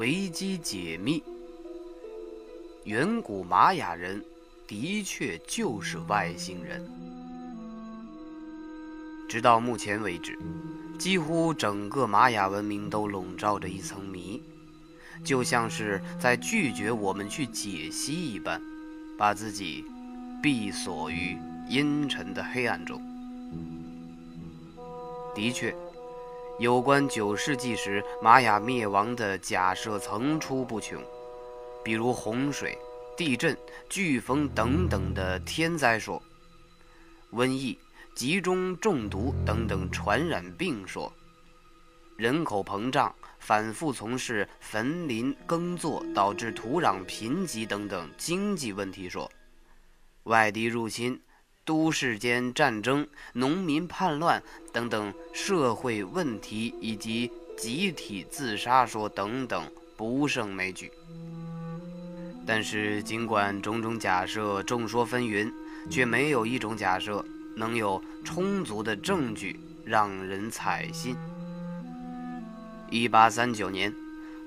维基解密：远古玛雅人的确就是外星人。直到目前为止，几乎整个玛雅文明都笼罩着一层谜，就像是在拒绝我们去解析一般，把自己闭锁于阴沉的黑暗中。的确。有关九世纪时玛雅灭亡的假设层出不穷，比如洪水、地震、飓风等等的天灾说，瘟疫、集中中毒等等传染病说，人口膨胀、反复从事坟林耕作导致土壤贫瘠等等经济问题说，外敌入侵。都市间战争、农民叛乱等等社会问题，以及集体自杀说等等不胜枚举。但是，尽管种种假设众说纷纭，却没有一种假设能有充足的证据让人采信。一八三九年，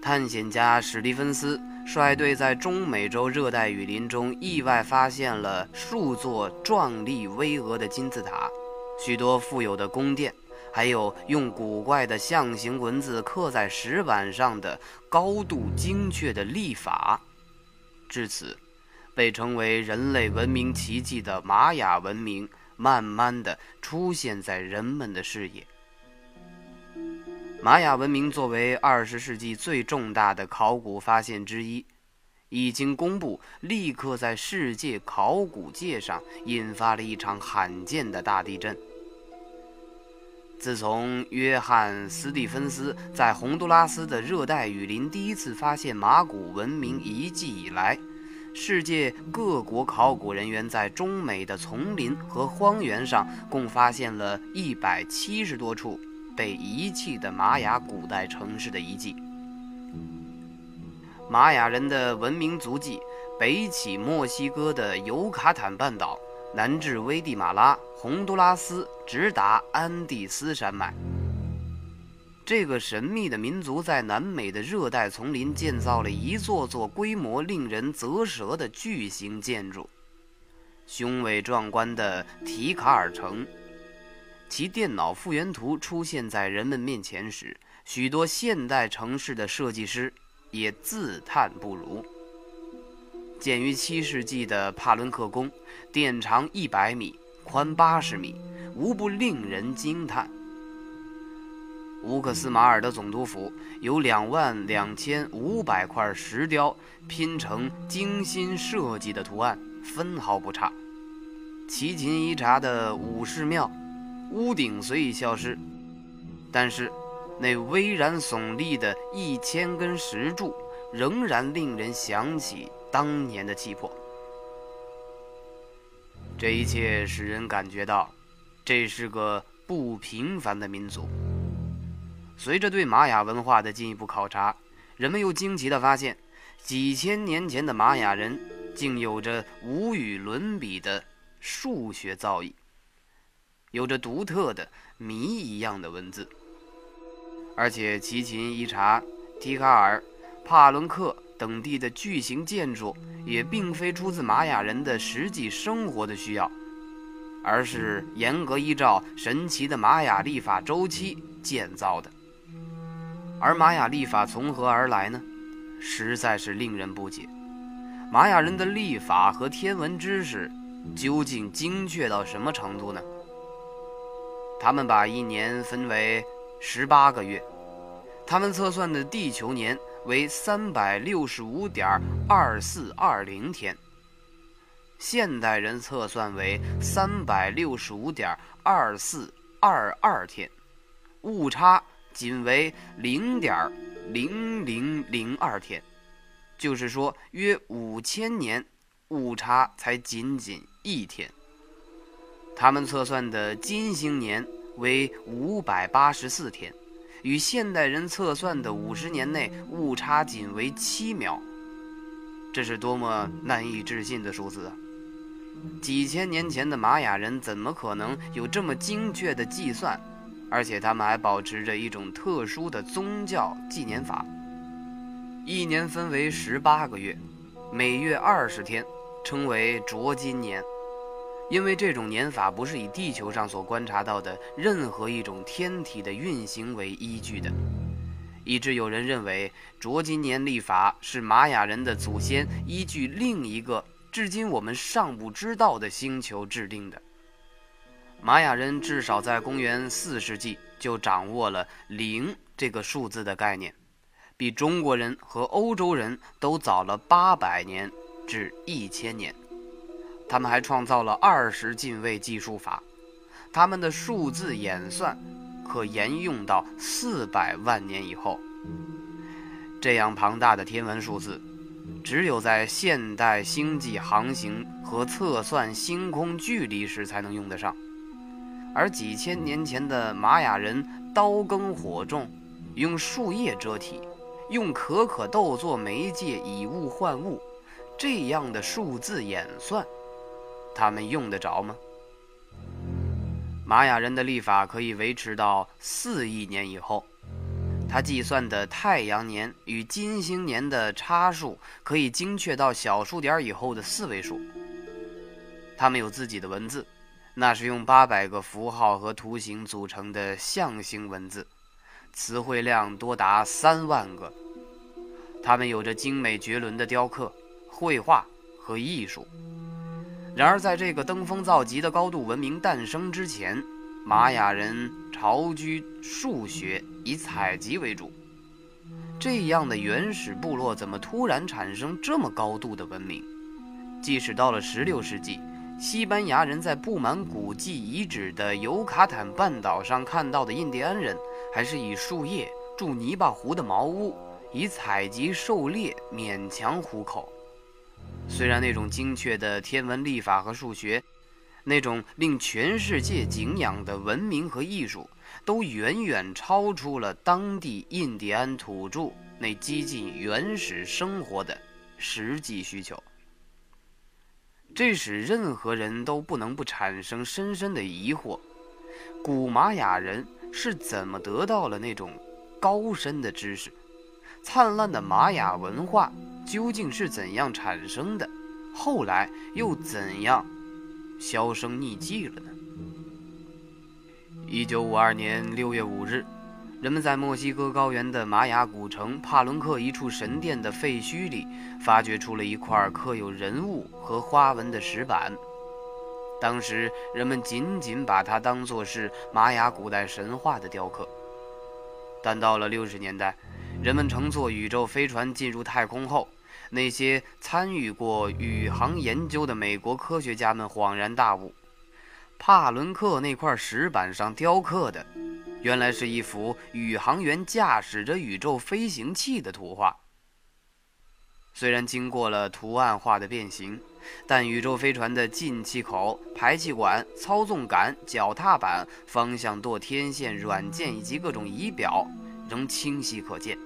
探险家史蒂芬斯。率队在中美洲热带雨林中意外发现了数座壮丽巍峨的金字塔，许多富有的宫殿，还有用古怪的象形文字刻在石板上的高度精确的历法。至此，被称为人类文明奇迹的玛雅文明，慢慢的出现在人们的视野。玛雅文明作为二十世纪最重大的考古发现之一，一经公布，立刻在世界考古界上引发了一场罕见的大地震。自从约翰·斯蒂芬斯在洪都拉斯的热带雨林第一次发现马古文明遗迹以来，世界各国考古人员在中美的丛林和荒原上共发现了一百七十多处。被遗弃的玛雅古代城市的遗迹，玛雅人的文明足迹北起墨西哥的尤卡坦半岛，南至危地马拉、洪都拉斯，直达安第斯山脉。这个神秘的民族在南美的热带丛林建造了一座座规模令人啧舌的巨型建筑——雄伟壮观的提卡尔城。其电脑复原图出现在人们面前时，许多现代城市的设计师也自叹不如。建于七世纪的帕伦克宫，殿长一百米，宽八十米，无不令人惊叹。乌克斯马尔的总督府有两万两千五百块石雕拼成精心设计的图案，分毫不差。齐秦伊察的武士庙。屋顶虽已消失，但是那巍然耸立的一千根石柱仍然令人想起当年的气魄。这一切使人感觉到，这是个不平凡的民族。随着对玛雅文化的进一步考察，人们又惊奇地发现，几千年前的玛雅人竟有着无与伦比的数学造诣。有着独特的谜一样的文字，而且齐秦、伊查、提卡尔、帕伦克等地的巨型建筑也并非出自玛雅人的实际生活的需要，而是严格依照神奇的玛雅历法周期建造的。而玛雅历法从何而来呢？实在是令人不解。玛雅人的历法和天文知识究竟精确到什么程度呢？他们把一年分为十八个月，他们测算的地球年为三百六十五点二四二零天，现代人测算为三百六十五点二四二二天，误差仅为零点零零零二天，就是说约五千年，误差才仅仅一天。他们测算的金星年为五百八十四天，与现代人测算的五十年内误差仅为七秒，这是多么难以置信的数字啊！几千年前的玛雅人怎么可能有这么精确的计算？而且他们还保持着一种特殊的宗教纪年法。一年分为十八个月，每月二十天，称为浊金年。因为这种年法不是以地球上所观察到的任何一种天体的运行为依据的，以致有人认为卓金年历法是玛雅人的祖先依据另一个至今我们尚不知道的星球制定的。玛雅人至少在公元四世纪就掌握了零这个数字的概念，比中国人和欧洲人都早了八百年至一千年。他们还创造了二十进位计数法，他们的数字演算可沿用到四百万年以后。这样庞大的天文数字，只有在现代星际航行和测算星空距离时才能用得上。而几千年前的玛雅人刀耕火种，用树叶遮体，用可可豆做媒介以物换物，这样的数字演算。他们用得着吗？玛雅人的历法可以维持到四亿年以后，他计算的太阳年与金星年的差数可以精确到小数点以后的四位数。他们有自己的文字，那是用八百个符号和图形组成的象形文字，词汇量多达三万个。他们有着精美绝伦的雕刻、绘画和艺术。然而，在这个登峰造极的高度文明诞生之前，玛雅人巢居数学，以采集为主。这样的原始部落怎么突然产生这么高度的文明？即使到了16世纪，西班牙人在布满古迹遗址的尤卡坦半岛上看到的印第安人，还是以树叶筑泥巴湖的茅屋，以采集狩猎勉强糊口。虽然那种精确的天文历法和数学，那种令全世界敬仰的文明和艺术，都远远超出了当地印第安土著那激进原始生活的实际需求，这使任何人都不能不产生深深的疑惑：古玛雅人是怎么得到了那种高深的知识？灿烂的玛雅文化？究竟是怎样产生的？后来又怎样销声匿迹了呢？一九五二年六月五日，人们在墨西哥高原的玛雅古城帕伦克一处神殿的废墟里，发掘出了一块刻有人物和花纹的石板。当时人们仅仅把它当作是玛雅古代神话的雕刻，但到了六十年代，人们乘坐宇宙飞船进入太空后，那些参与过宇航研究的美国科学家们恍然大悟：帕伦克那块石板上雕刻的，原来是一幅宇航员驾驶着宇宙飞行器的图画。虽然经过了图案化的变形，但宇宙飞船的进气口、排气管、操纵杆、脚踏板、方向舵、天线、软件以及各种仪表仍清晰可见。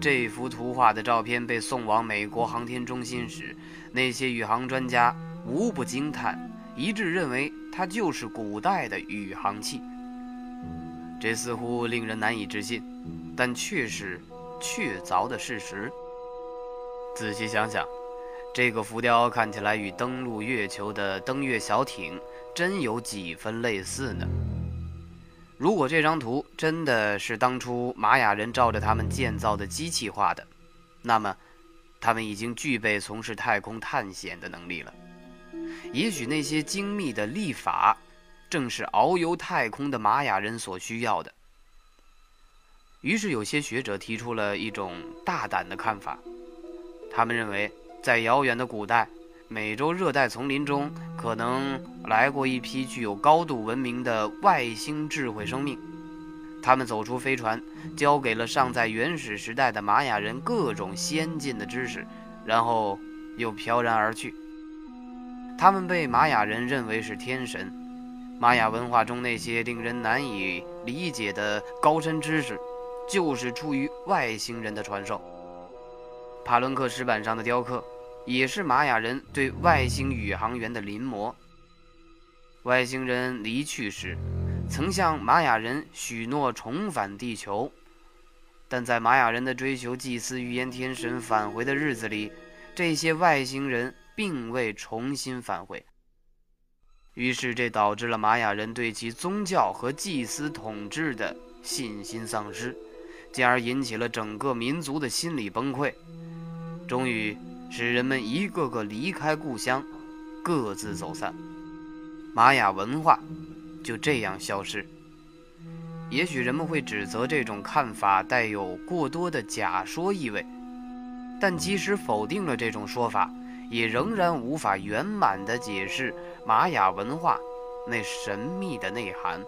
这幅图画的照片被送往美国航天中心时，那些宇航专家无不惊叹，一致认为它就是古代的宇航器。这似乎令人难以置信，但却是确凿的事实。仔细想想，这个浮雕看起来与登陆月球的登月小艇真有几分类似呢？如果这张图真的是当初玛雅人照着他们建造的机器画的，那么，他们已经具备从事太空探险的能力了。也许那些精密的历法，正是遨游太空的玛雅人所需要的。于是，有些学者提出了一种大胆的看法，他们认为，在遥远的古代。美洲热带丛林中可能来过一批具有高度文明的外星智慧生命，他们走出飞船，交给了尚在原始时代的玛雅人各种先进的知识，然后又飘然而去。他们被玛雅人认为是天神，玛雅文化中那些令人难以理解的高深知识，就是出于外星人的传授。帕伦克石板上的雕刻。也是玛雅人对外星宇航员的临摹。外星人离去时，曾向玛雅人许诺重返地球，但在玛雅人的追求祭司预言天神返回的日子里，这些外星人并未重新返回。于是，这导致了玛雅人对其宗教和祭司统治的信心丧失，进而引起了整个民族的心理崩溃，终于使人们一个个离开故乡，各自走散，玛雅文化就这样消失。也许人们会指责这种看法带有过多的假说意味，但即使否定了这种说法。也仍然无法圆满地解释玛雅文化那神秘的内涵，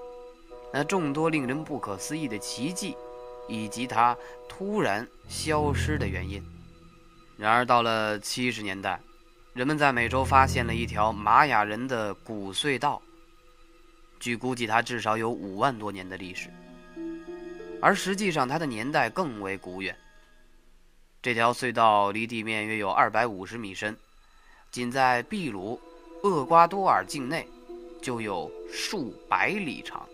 那众多令人不可思议的奇迹，以及它突然消失的原因。然而，到了七十年代，人们在美洲发现了一条玛雅人的古隧道，据估计，它至少有五万多年的历史，而实际上，它的年代更为古远。这条隧道离地面约有二百五十米深。仅在秘鲁、厄瓜多尔境内，就有数百里长。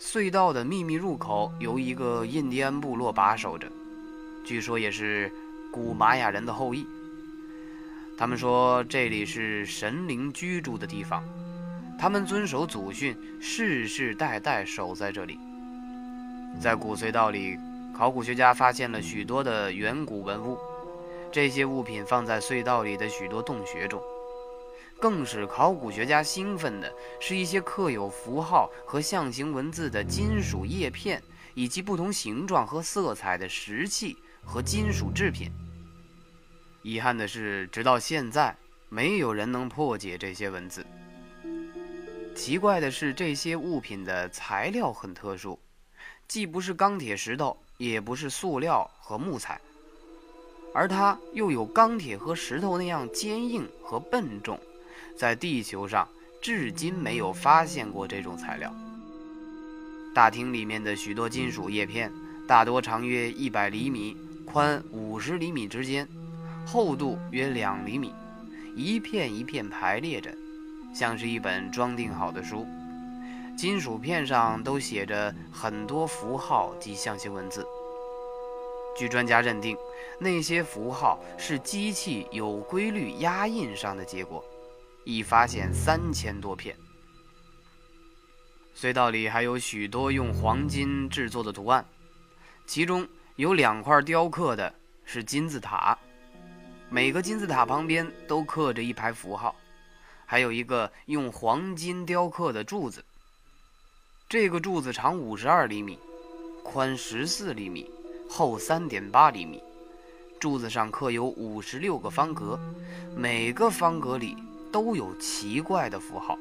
隧道的秘密入口由一个印第安部落把守着，据说也是古玛雅人的后裔。他们说这里是神灵居住的地方，他们遵守祖训，世世代代守在这里。在古隧道里，考古学家发现了许多的远古文物。这些物品放在隧道里的许多洞穴中，更使考古学家兴奋的是一些刻有符号和象形文字的金属叶片，以及不同形状和色彩的石器和金属制品。遗憾的是，直到现在，没有人能破解这些文字。奇怪的是，这些物品的材料很特殊，既不是钢铁、石头，也不是塑料和木材。而它又有钢铁和石头那样坚硬和笨重，在地球上至今没有发现过这种材料。大厅里面的许多金属叶片，大多长约一百厘米，宽五十厘米之间，厚度约两厘米，一片一片排列着，像是一本装订好的书。金属片上都写着很多符号及象形文字。据专家认定，那些符号是机器有规律压印上的结果，已发现三千多片。隧道里还有许多用黄金制作的图案，其中有两块雕刻的是金字塔，每个金字塔旁边都刻着一排符号，还有一个用黄金雕刻的柱子。这个柱子长五十二厘米，宽十四厘米。厚三点八厘米，柱子上刻有五十六个方格，每个方格里都有奇怪的符号。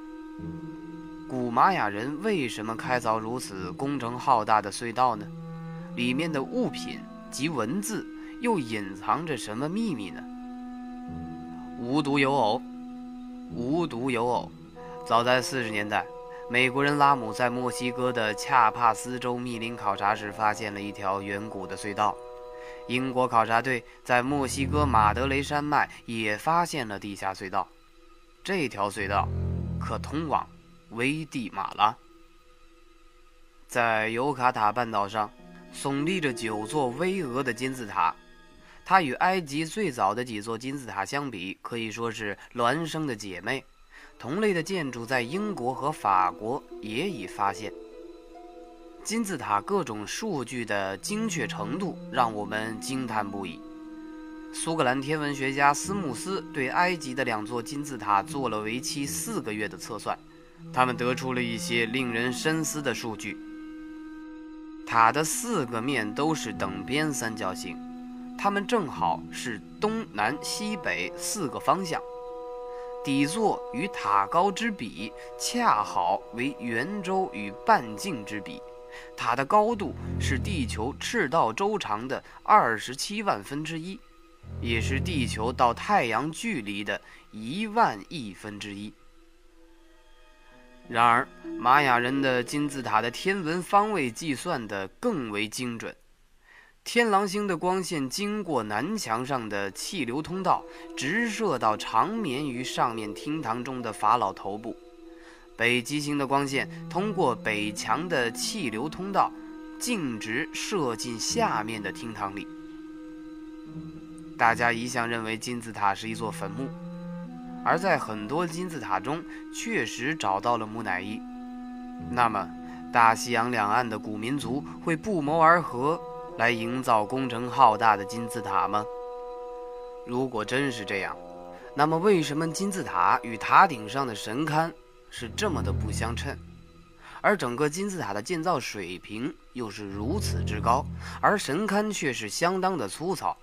古玛雅人为什么开凿如此工程浩大的隧道呢？里面的物品及文字又隐藏着什么秘密呢？无独有偶，无独有偶，早在四十年代。美国人拉姆在墨西哥的恰帕斯州密林考察时，发现了一条远古的隧道。英国考察队在墨西哥马德雷山脉也发现了地下隧道。这条隧道可通往危地马拉。在尤卡塔半岛上，耸立着九座巍峨的金字塔。它与埃及最早的几座金字塔相比，可以说是孪生的姐妹。同类的建筑在英国和法国也已发现。金字塔各种数据的精确程度让我们惊叹不已。苏格兰天文学家斯穆斯对埃及的两座金字塔做了为期四个月的测算，他们得出了一些令人深思的数据。塔的四个面都是等边三角形，它们正好是东南西北四个方向。底座与塔高之比，恰好为圆周与半径之比。塔的高度是地球赤道周长的二十七万分之一，也是地球到太阳距离的一万亿分之一。然而，玛雅人的金字塔的天文方位计算的更为精准。天狼星的光线经过南墙上的气流通道，直射到长眠于上面厅堂中的法老头部；北极星的光线通过北墙的气流通道，径直射进下面的厅堂里。大家一向认为金字塔是一座坟墓，而在很多金字塔中确实找到了木乃伊。那么，大西洋两岸的古民族会不谋而合来营造工程浩大的金字塔吗？如果真是这样，那么为什么金字塔与塔顶上的神龛是这么的不相称，而整个金字塔的建造水平又是如此之高，而神龛却是相当的粗糙？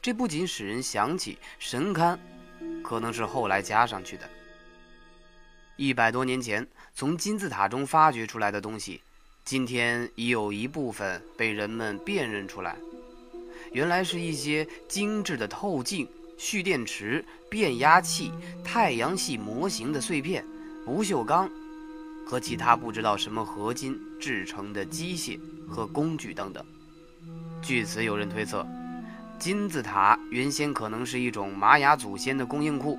这不仅使人想起神龛，可能是后来加上去的。一百多年前从金字塔中发掘出来的东西，今天已有一部分被人们辨认出来，原来是一些精致的透镜、蓄电池、变压器、太阳系模型的碎片、不锈钢和其他不知道什么合金制成的机械和工具等等。据此，有人推测。金字塔原先可能是一种玛雅祖先的供应库，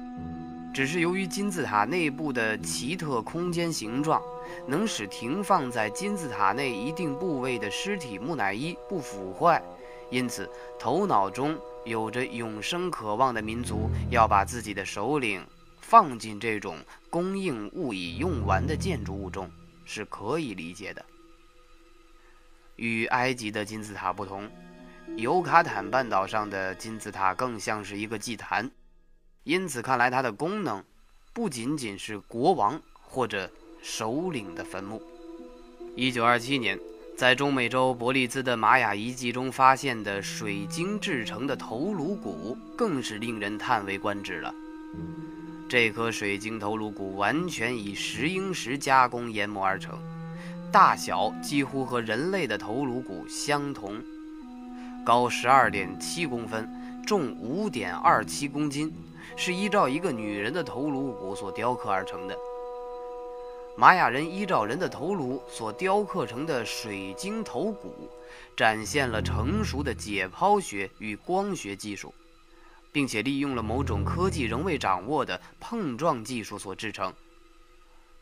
只是由于金字塔内部的奇特空间形状，能使停放在金字塔内一定部位的尸体木乃伊不腐坏，因此头脑中有着永生渴望的民族要把自己的首领放进这种供应物已用完的建筑物中，是可以理解的。与埃及的金字塔不同。尤卡坦半岛上的金字塔更像是一个祭坛，因此看来它的功能不仅仅是国王或者首领的坟墓。一九二七年，在中美洲伯利兹的玛雅遗迹中发现的水晶制成的头颅骨，更是令人叹为观止了。这颗水晶头颅骨完全以石英石加工研磨而成，大小几乎和人类的头颅骨相同。高十二点七公分，重五点二七公斤，是依照一个女人的头颅骨所雕刻而成的。玛雅人依照人的头颅所雕刻成的水晶头骨，展现了成熟的解剖学与光学技术，并且利用了某种科技仍未掌握的碰撞技术所制成。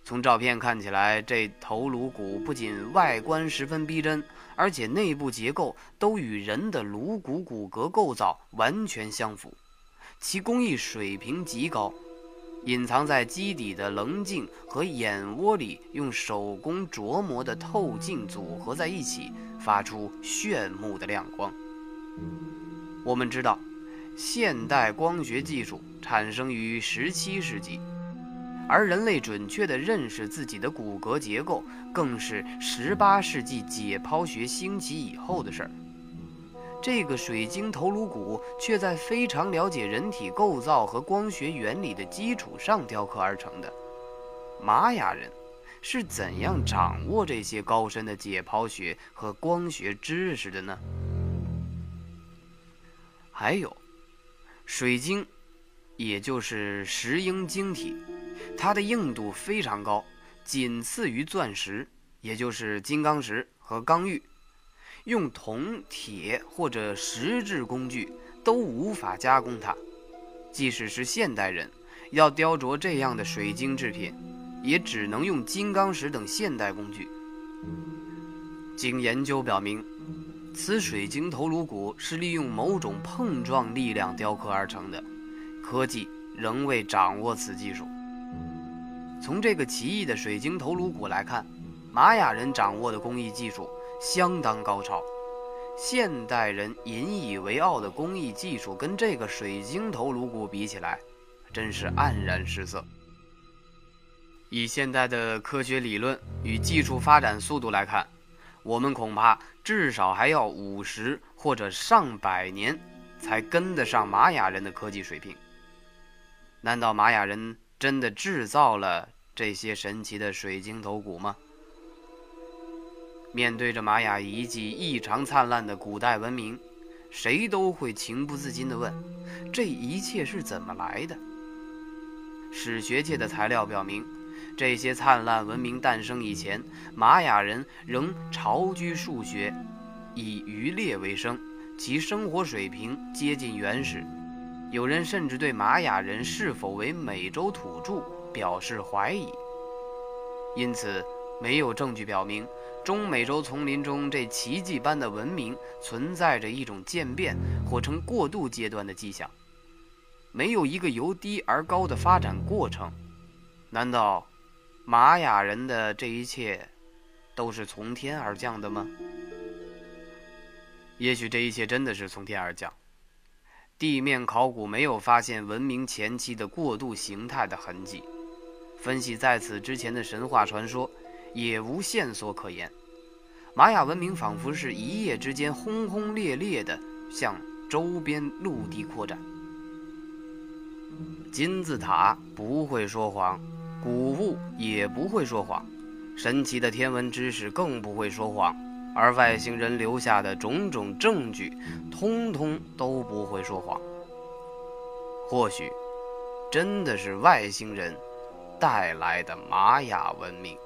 从照片看起来，这头颅骨不仅外观十分逼真，而且内部结构都与人的颅骨骨骼构造完全相符，其工艺水平极高。隐藏在基底的棱镜和眼窝里用手工琢磨的透镜组合在一起，发出炫目的亮光。我们知道，现代光学技术产生于17世纪。而人类准确地认识自己的骨骼结构，更是十八世纪解剖学兴起以后的事儿。这个水晶头颅骨却在非常了解人体构造和光学原理的基础上雕刻而成的。玛雅人是怎样掌握这些高深的解剖学和光学知识的呢？还有，水晶，也就是石英晶体。它的硬度非常高，仅次于钻石，也就是金刚石和刚玉。用铜、铁或者石质工具都无法加工它。即使是现代人要雕琢这样的水晶制品，也只能用金刚石等现代工具。经研究表明，此水晶头颅骨是利用某种碰撞力量雕刻而成的，科技仍未掌握此技术。从这个奇异的水晶头颅骨来看，玛雅人掌握的工艺技术相当高超。现代人引以为傲的工艺技术跟这个水晶头颅骨比起来，真是黯然失色。以现代的科学理论与技术发展速度来看，我们恐怕至少还要五十或者上百年才跟得上玛雅人的科技水平。难道玛雅人真的制造了？这些神奇的水晶头骨吗？面对着玛雅遗迹异常灿烂的古代文明，谁都会情不自禁地问：这一切是怎么来的？史学界的材料表明，这些灿烂文明诞生以前，玛雅人仍巢居数学，以渔猎为生，其生活水平接近原始。有人甚至对玛雅人是否为美洲土著。表示怀疑，因此没有证据表明中美洲丛林中这奇迹般的文明存在着一种渐变或称过渡阶段的迹象，没有一个由低而高的发展过程。难道玛雅人的这一切都是从天而降的吗？也许这一切真的是从天而降。地面考古没有发现文明前期的过渡形态的痕迹，分析在此之前的神话传说，也无线索可言。玛雅文明仿佛是一夜之间轰轰烈烈地向周边陆地扩展。金字塔不会说谎，古物也不会说谎，神奇的天文知识更不会说谎。而外星人留下的种种证据，通通都不会说谎。或许，真的是外星人带来的玛雅文明。